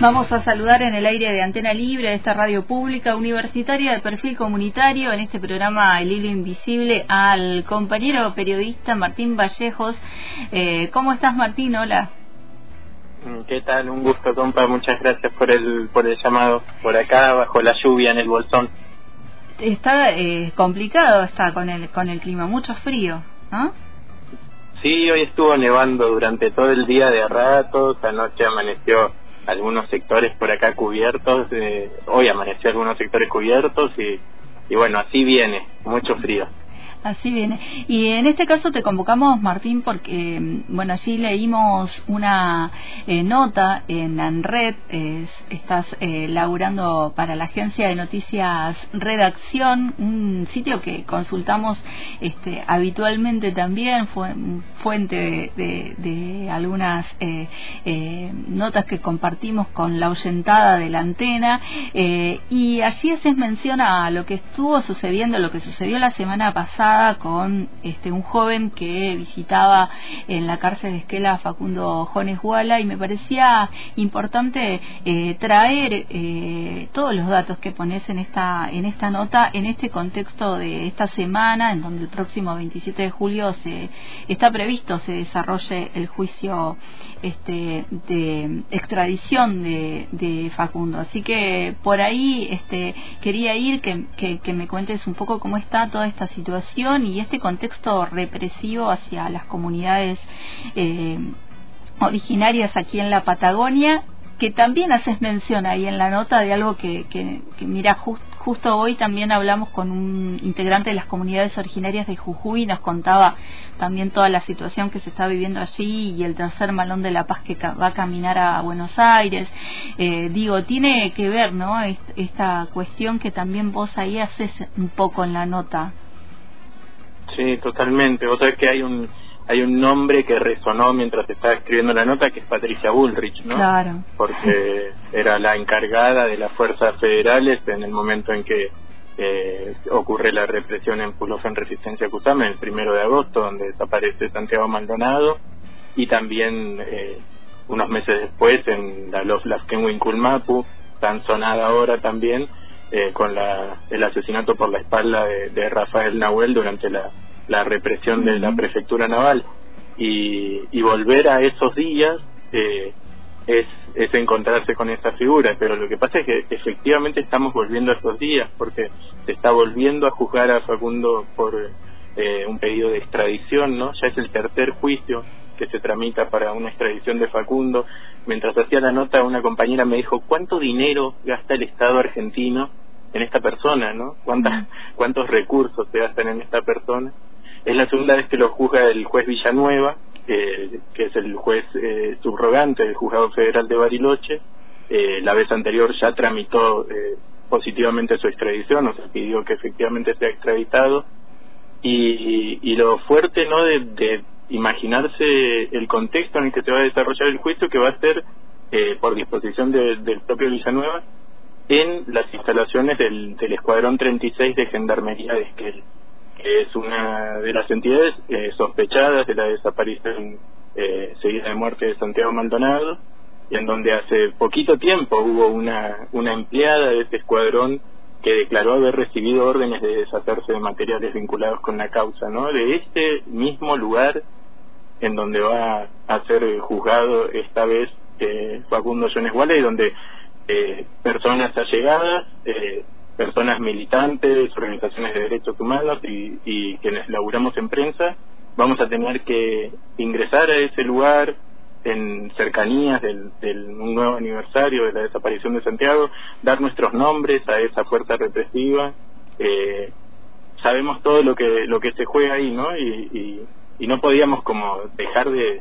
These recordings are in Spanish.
Vamos a saludar en el aire de Antena Libre de esta radio pública universitaria de perfil comunitario en este programa El Hilo Invisible al compañero periodista Martín Vallejos. Eh, ¿Cómo estás Martín? Hola. ¿Qué tal? Un gusto, compa. Muchas gracias por el, por el llamado. Por acá, bajo la lluvia en el bolsón. Está eh, complicado, está con el, con el clima, mucho frío, ¿no? Sí, hoy estuvo nevando durante todo el día de ratos. Anoche amaneció algunos sectores por acá cubiertos, eh, hoy amaneció algunos sectores cubiertos y, y bueno, así viene, mucho frío. Así viene. Y en este caso te convocamos, Martín, porque, mm, bueno, allí leímos una eh, nota en ANRED, estás eh, laburando para la agencia de noticias Redacción, un sitio que consultamos este, habitualmente también, fue fuente de, algunas eh, eh, notas que compartimos con la oyentada de la antena, y allí haces mención a lo que estuvo sucediendo, lo que sucedió la semana pasada, con este un joven que visitaba en la cárcel de Esquela Facundo Jones Guala y me parecía importante eh, traer eh, todos los datos que pones en esta en esta nota en este contexto de esta semana en donde el próximo 27 de julio se está previsto se desarrolle el juicio este de extradición de, Facundo. Así que por ahí este quería ir que, que me cuentes un poco cómo está toda esta situación y este contexto represivo hacia las comunidades eh, originarias aquí en la Patagonia, que también haces mención ahí en la nota de algo que, mira, justo hoy también hablamos con un integrante de las comunidades originarias de Jujuy y nos contaba también toda la situación que se está viviendo allí y el tercer malón de la paz que va a caminar a Buenos Aires. Eh, digo, tiene que ver, ¿no? Esta cuestión que también vos ahí haces un poco en la nota. Sí, totalmente. Otra vez que hay un hay un nombre que resonó mientras estaba escribiendo la nota, que es Patricia Bullrich, ¿no? Claro. Porque era la encargada de las fuerzas federales en el momento en que eh, ocurre la represión en Pulofen Resistencia Cusame, el primero de agosto, donde desaparece Santiago Maldonado, y también eh, unos meses después en la Los Laskenwin Kulmapu, tan sonada ahora también, eh, con la, el asesinato por la espalda de, Rafael Nahuel durante la, la represión de la prefectura naval. Y, y volver a esos días eh, es, es encontrarse con esa figura, pero lo que pasa es que efectivamente estamos volviendo a esos días, porque se está volviendo a juzgar a Facundo por eh, un pedido de extradición, ¿no? Ya es el tercer juicio que se tramita para una extradición de Facundo. Mientras hacía la nota, una compañera me dijo, ¿cuánto dinero gasta el Estado argentino en esta persona, no? ¿Cuántas, ¿Cuántos recursos se gastan en esta persona? Es la segunda vez que lo juzga el juez Villanueva, que es el juez eh, subrogante del Juzgado Federal de Bariloche. Eh, la vez anterior ya tramitó eh, positivamente su extradición, o sea, pidió que efectivamente sea extraditado. Y, lo fuerte, ¿no?, de imaginarse el contexto en el que se va a desarrollar el juicio, que va a ser, por disposición del propio Villanueva, en las instalaciones del, del Escuadrón 36 de Gendarmería de Esquel, que es una de las entidades eh, sospechadas de la desaparición eh, seguida de muerte de Santiago Maldonado, y en donde hace poquito tiempo hubo una, una empleada de este escuadrón que declaró haber recibido órdenes de deshacerse de materiales vinculados con la causa, ¿no? De este mismo lugar en donde va a ser juzgado esta vez eh, Facundo Jones y donde eh, personas allegadas, eh, personas militantes, organizaciones de derechos humanos y, y quienes laburamos en prensa, vamos a tener que ingresar a ese lugar en cercanías del, del un nuevo aniversario de la desaparición de Santiago, dar nuestros nombres a esa fuerza represiva. Eh, sabemos todo lo que lo que se juega ahí, ¿no? y, y no podíamos como dejar de,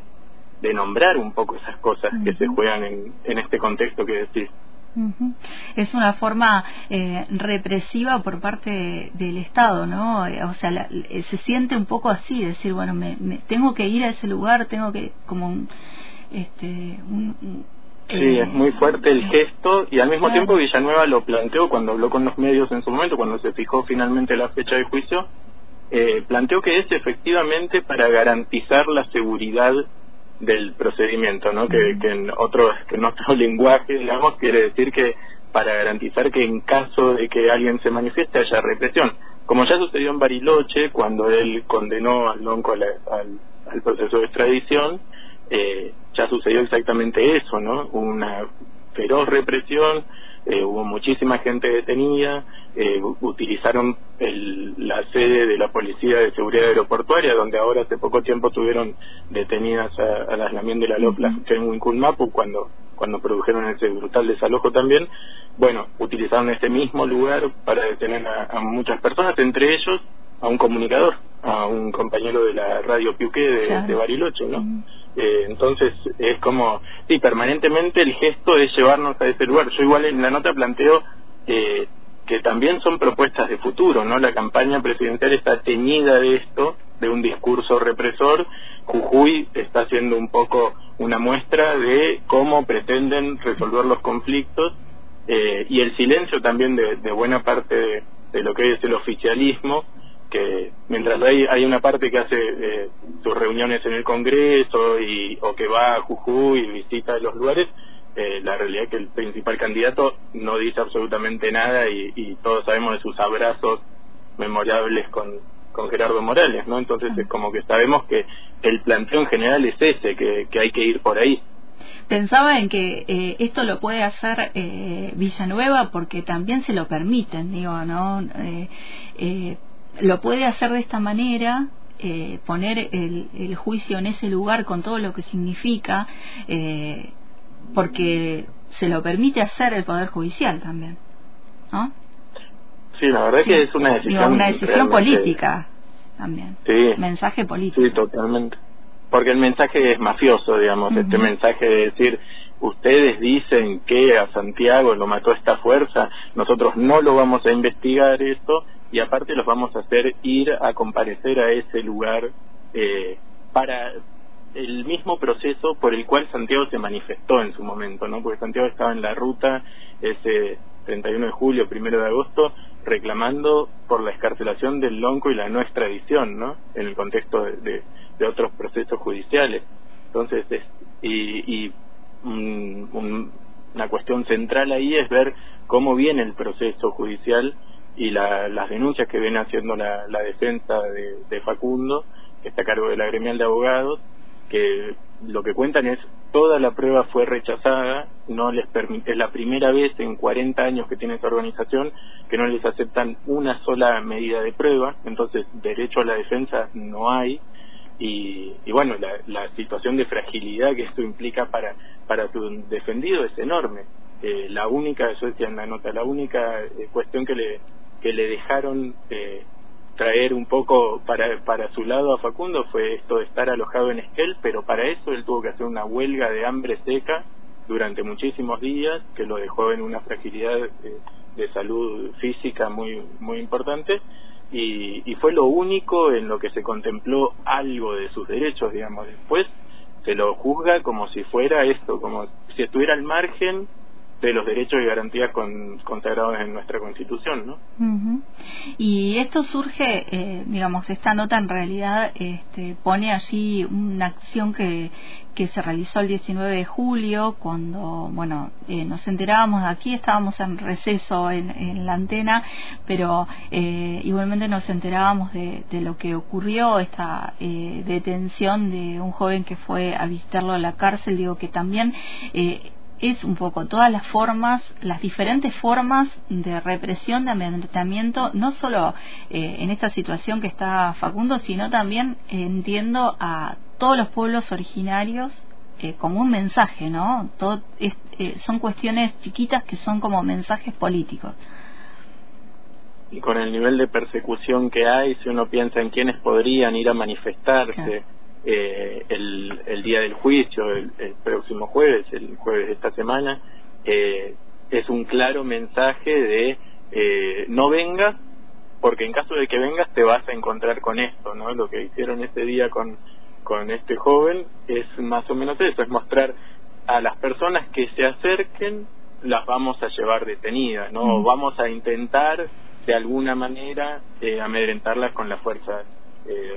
de nombrar un poco esas cosas que se juegan en, en este contexto que decís. Es una forma eh, represiva por parte del Estado, ¿no? O sea, eh, se siente un poco así, decir, bueno, me, tengo que ir a ese lugar, tengo que, como, este, un, Sí, es muy fuerte el gesto y al mismo tiempo Villanueva lo planteó cuando habló con los medios en su momento, cuando se fijó finalmente la fecha de juicio, eh, planteó que es efectivamente para garantizar la seguridad del procedimiento, ¿no? Que, que en otro, que en otro lenguaje, digamos, quiere decir que para garantizar que en caso de que alguien se manifieste haya represión. Como ya sucedió en Bariloche, cuando él condenó al Lonco al, al, proceso de extradición, eh, ya sucedió exactamente eso, ¿no? Una feroz represión, eh, hubo muchísima gente detenida, eh, utilizaron el, la sede de la Policía de Seguridad Aeroportuaria, donde ahora hace poco tiempo tuvieron detenidas a, a las Lamien de la Lopla en Huinculmapu cuando, cuando produjeron ese brutal desalojo también. Bueno, utilizaron este mismo lugar para detener a, muchas personas, entre ellos a un comunicador, a un compañero de la radio Piuqué de, Bariloche, ¿no? Eh, entonces es como, sí, permanentemente el gesto es llevarnos a ese lugar. Yo igual en la nota planteo eh, que también son propuestas de futuro, ¿no? La campaña presidencial está teñida de esto, de un discurso represor. Jujuy está haciendo un poco una muestra de cómo pretenden resolver los conflictos eh, y el silencio también de, buena parte de, de, lo que es el oficialismo que mientras hay, hay una parte que hace eh, sus reuniones en el Congreso y, o que va a Jujuy y visita los lugares, eh, la realidad es que el principal candidato no dice absolutamente nada y, todos sabemos de sus abrazos memorables con, con Gerardo Morales, ¿no? Entonces es como que sabemos que el planteo en general es ese, que, que hay que ir por ahí. Pensaba en que eh, esto lo puede hacer eh, Villanueva porque también se lo permiten, digo, ¿no? Eh, lo puede hacer de esta manera, eh, poner el, el, juicio en ese lugar con todo lo que significa, eh, porque se lo permite hacer el Poder Judicial también, ¿no? Sí, la verdad es que es una decisión, una decisión política también. Sí. Mensaje político. Sí, totalmente. Porque el mensaje es mafioso, digamos, este mensaje de decir, ustedes dicen que a Santiago lo mató esta fuerza, nosotros no lo vamos a investigar esto y aparte los vamos a hacer ir a comparecer a ese lugar eh, para el mismo proceso por el cual Santiago se manifestó en su momento, ¿no? Porque Santiago estaba en la ruta ese 31 de julio, primero de agosto, reclamando por la escarcelación del Lonco y la no extradición, ¿no? En el contexto de, de, otros procesos judiciales. Entonces, es, y, y una cuestión central ahí es ver cómo viene el proceso judicial y las denuncias que viene haciendo la, defensa de, Facundo, que está a cargo de la gremial de abogados, que lo que cuentan es toda la prueba fue rechazada, no les es la primera vez en 40 años que tiene esta organización que no les aceptan una sola medida de prueba, entonces derecho a la defensa no hay y, y bueno, la, la situación de fragilidad que esto implica para, para su defendido es enorme. Eh, la única, eso decía en la nota, la única eh, cuestión que le, que le dejaron eh, traer un poco para, para su lado a Facundo fue esto de estar alojado en Esquel, pero para eso él tuvo que hacer una huelga de hambre seca durante muchísimos días, que lo dejó en una fragilidad eh, de salud física muy, muy importante, y, y fue lo único en lo que se contempló algo de sus derechos, digamos. Después se lo juzga como si fuera esto, como si estuviera al margen de los derechos y garantías con, consagrados en nuestra Constitución, ¿no? Y esto surge, eh, digamos, esta nota en realidad este, pone allí una acción que, que se realizó el 19 de julio, cuando, bueno, eh, nos enterábamos, aquí estábamos en receso en, en la antena, pero eh, igualmente nos enterábamos de, de, lo que ocurrió, esta eh, detención de un joven que fue a visitarlo a la cárcel, digo que también eh, es un poco todas las formas, las diferentes formas de represión, de amedrentamiento, no solo eh, en esta situación que está Facundo, sino también entiendo a todos los pueblos originarios eh, como un mensaje, ¿no? Todo eh, son cuestiones chiquitas que son como mensajes políticos. Y con el nivel de persecución que hay, si uno piensa en quienes podrían ir a manifestarse, eh, el, el, día del juicio, el, próximo jueves, el jueves de esta semana, eh, es un claro mensaje de eh, no vengas, porque en caso de que vengas te vas a encontrar con esto, ¿no? Lo que hicieron ese día con, con este joven es más o menos eso, es mostrar a las personas que se acerquen, las vamos a llevar detenidas, ¿no? Mm. Vamos a intentar de alguna manera eh, amedrentarlas con las fuerzas eh,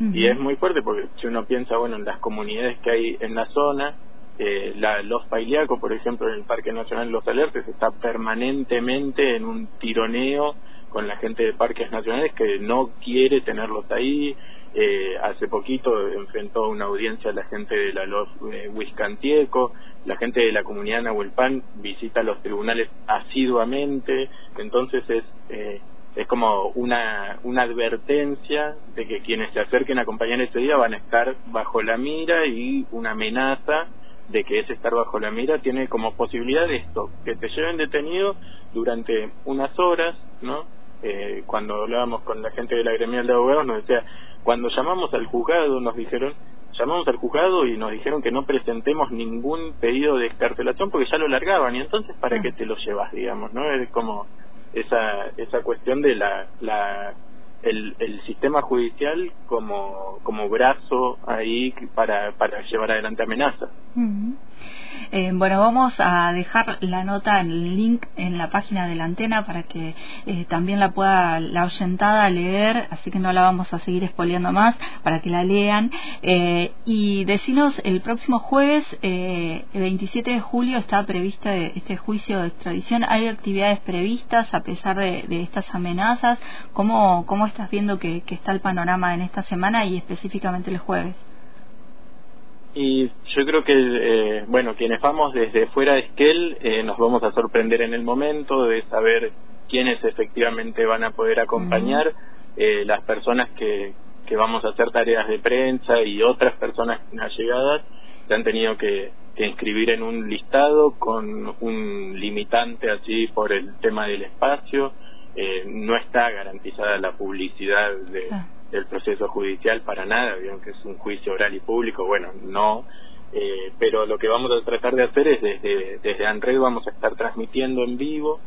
Y es muy fuerte porque si uno piensa, bueno, en las comunidades que hay en la zona, eh, la, los Pailiacos, por ejemplo, en el Parque Nacional Los Alertes, está permanentemente en un tironeo con la gente de parques nacionales que no quiere tenerlos ahí. Eh, hace poquito enfrentó una audiencia a la gente de la Los eh, Huiscantieco, la gente de la comunidad Nahuelpan visita los tribunales asiduamente, entonces es eh, es como una, una advertencia de que quienes se acerquen a acompañar ese día van a estar bajo la mira y una amenaza de que ese estar bajo la mira tiene como posibilidad esto, que te lleven detenido durante unas horas, ¿no? Eh, cuando hablábamos con la gente de la gremial de abogados nos decía, cuando llamamos al juzgado nos dijeron, llamamos al juzgado y nos dijeron que no presentemos ningún pedido de excarcelación porque ya lo largaban y entonces para ah. qué te lo llevas, digamos, ¿no? Es como esa, esa cuestión de la, la el, el sistema judicial como, como brazo ahí para, para llevar adelante amenazas. Eh, bueno, vamos a dejar la nota, el link en la página de la antena para que eh, también la pueda la oyentada leer, así que no la vamos a seguir expoliando más para que la lean. Eh, y decinos, el próximo jueves, el 27 de julio, está prevista este juicio de extradición. ¿Hay actividades previstas a pesar de, estas amenazas? ¿Cómo, ¿Cómo estás viendo que está el panorama en esta semana y específicamente el jueves? Y yo creo que, eh, bueno, quienes vamos desde fuera de Esquel eh, nos vamos a sorprender en el momento de saber quiénes efectivamente van a poder acompañar, eh, las personas que, que vamos a hacer tareas de prensa y otras personas allegadas se han tenido que, que inscribir en un listado con un limitante así por el tema del espacio. no está garantizada la publicidad de del proceso judicial para nada, vieron que es un juicio oral y público, bueno, no, eh, pero lo que vamos a tratar de hacer es desde, desde ANRED vamos a estar transmitiendo en vivo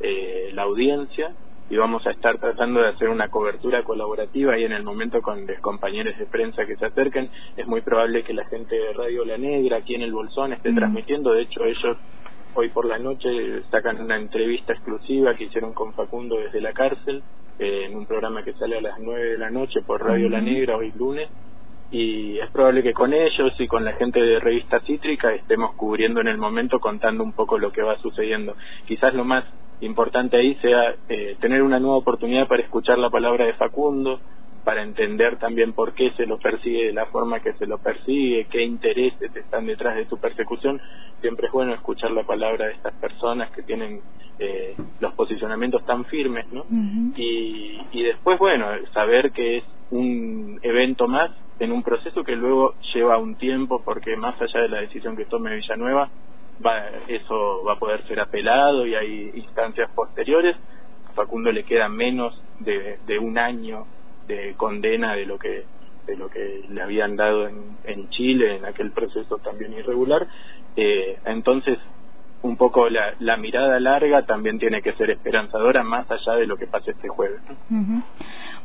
eh, la audiencia y vamos a estar tratando de hacer una cobertura colaborativa y en el momento con los compañeros de prensa que se acerquen. Es muy probable que la gente de Radio La Negra aquí en el Bolsón esté transmitiendo, de hecho ellos hoy por la noche sacan una entrevista exclusiva que hicieron con Facundo desde la cárcel eh, en un programa que sale a las 9 de la noche por Radio La Negra hoy lunes y es probable que con ellos y con la gente de Revista Cítrica estemos cubriendo en el momento contando un poco lo que va sucediendo. Quizás lo más importante ahí sea eh, tener una nueva oportunidad para escuchar la palabra de Facundo, para entender también por qué se lo persigue de la forma que se lo persigue, qué intereses están detrás de su persecución. Siempre es bueno escuchar la palabra de estas personas que tienen eh, los posicionamientos tan firmes, ¿no? y, y después, bueno, saber que es un evento más en un proceso que luego lleva un tiempo, porque más allá de la decisión que tome Villanueva, va, eso va a poder ser apelado y hay instancias posteriores. A Facundo le queda menos de, de un año de condena de lo que de lo que le habían dado en, Chile en aquel proceso también irregular eh, entonces un poco la, la, mirada larga también tiene que ser esperanzadora más allá de lo que pase este jueves.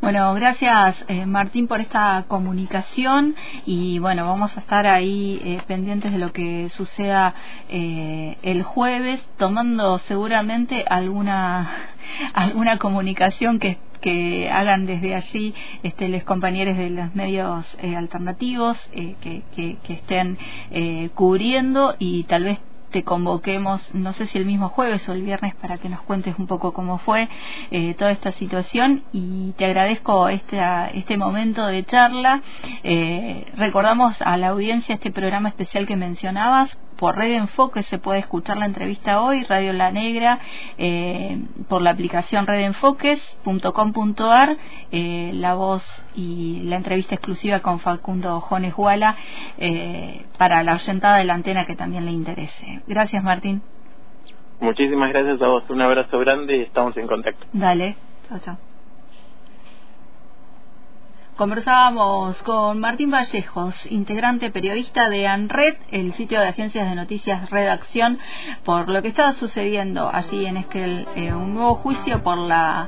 Bueno, gracias eh, Martín por esta comunicación y bueno, vamos a estar ahí eh, pendientes de lo que suceda eh, el jueves, tomando seguramente alguna alguna comunicación que que hagan desde allí este, los compañeros de los medios alternativos que, que, que, estén cubriendo y tal vez te convoquemos, no sé si el mismo jueves o el viernes, para que nos cuentes un poco cómo fue eh, toda esta situación y te agradezco este, este momento de charla. Eh, recordamos a la audiencia este programa especial que mencionabas por Red Enfoque se puede escuchar la entrevista hoy, Radio La Negra, eh, por la aplicación redenfoques.com.ar, eh, la voz y la entrevista exclusiva con Facundo Jones Guala eh, para la oyentada de la antena que también le interese. Gracias, Martín. Muchísimas gracias a vos. Un abrazo grande y estamos en contacto. Dale. Chao, chao. Conversábamos con Martín Vallejos, integrante periodista de ANRED, el sitio de agencias de noticias Redacción, por lo que estaba sucediendo allí en Esquel, eh, un nuevo juicio por la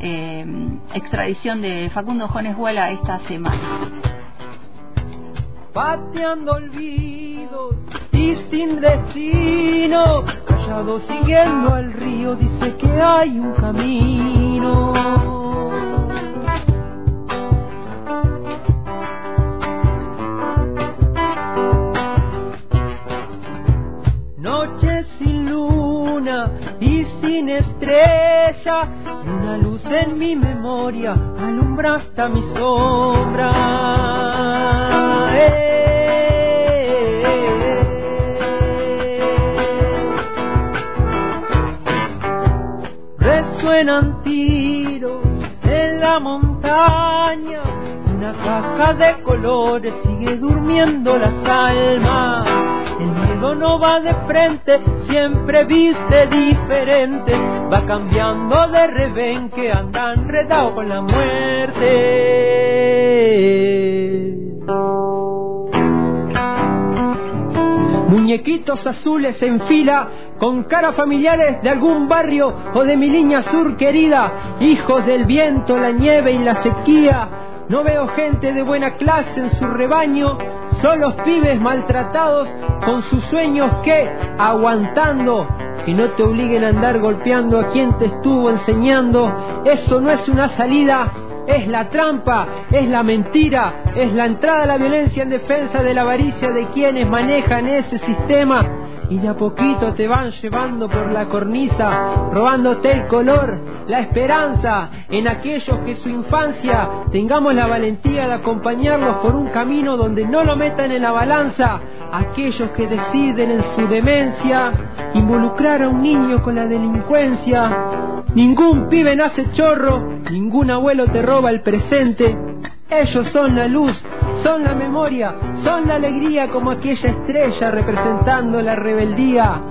eh, extradición de Facundo Jones Huela esta semana. Pateando olvidos y sin destino, callado siguiendo al río, dice que hay un camino sombra, una luz en mi memoria alumbra hasta mi sombra. Resuenan tiros en la montaña, una caja de colores sigue durmiendo las almas. El miedo no va de frente, siempre viste diferente, va cambiando de rebenque, anda enredado con la muerte. Muñequitos azules en fila, con caras familiares de algún barrio o de mi línea sur querida, hijos del viento, la nieve y la sequía. No veo gente de buena clase en su rebaño, solo pibes maltratados con sus sueños que, aguantando, que no te obliguen a andar golpeando a quien te estuvo enseñando, eso no es una salida, es la trampa, es la mentira, es la entrada a la violencia en defensa de la avaricia de quienes manejan ese sistema. Y de a poquito te van llevando por la cornisa, robándote el color, la esperanza en aquellos que su infancia tengamos la valentía de acompañarlos por un camino donde no lo metan en la balanza, aquellos que deciden en su demencia involucrar a un niño con la delincuencia. Ningún pibe nace chorro, ningún abuelo te roba el presente. Ellos son la luz, son la memoria, son la alegría como aquella estrella representando la rebeldía.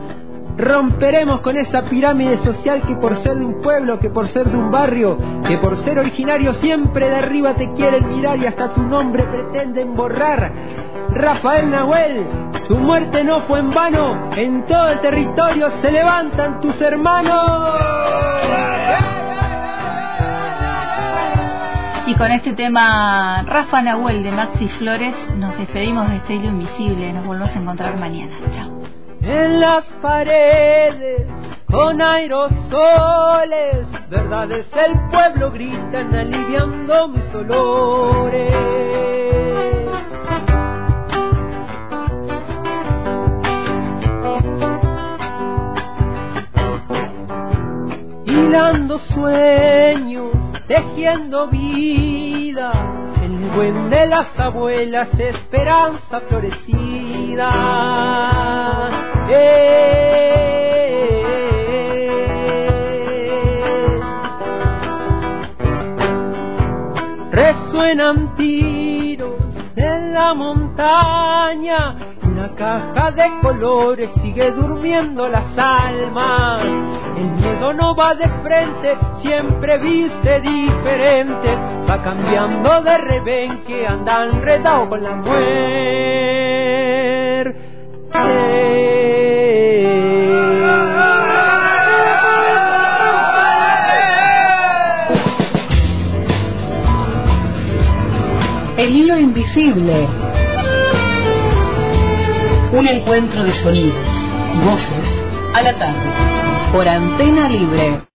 Romperemos con esa pirámide social que por ser de un pueblo, que por ser de un barrio, que por ser originario siempre de arriba te quieren mirar y hasta tu nombre pretenden borrar. Rafael Nahuel, tu muerte no fue en vano, en todo el territorio se levantan tus hermanos. Y con este tema, Rafa Nahuel de Maxi Flores, nos despedimos de este invisible. Nos volvemos a encontrar mañana. Chao. En las paredes, con aerosoles, verdades el pueblo gritan aliviando mis dolores. Hilando sueños tejiendo vida, el buen de las abuelas, esperanza florecida. Eh. Resuenan tiros en la montaña, una caja de colores sigue durmiendo las almas. El miedo no va de frente, siempre viste diferente, va cambiando de rebenque, anda enredado con la muerte. Un encuentro de sonidos y voces a la tarde por Antena Libre.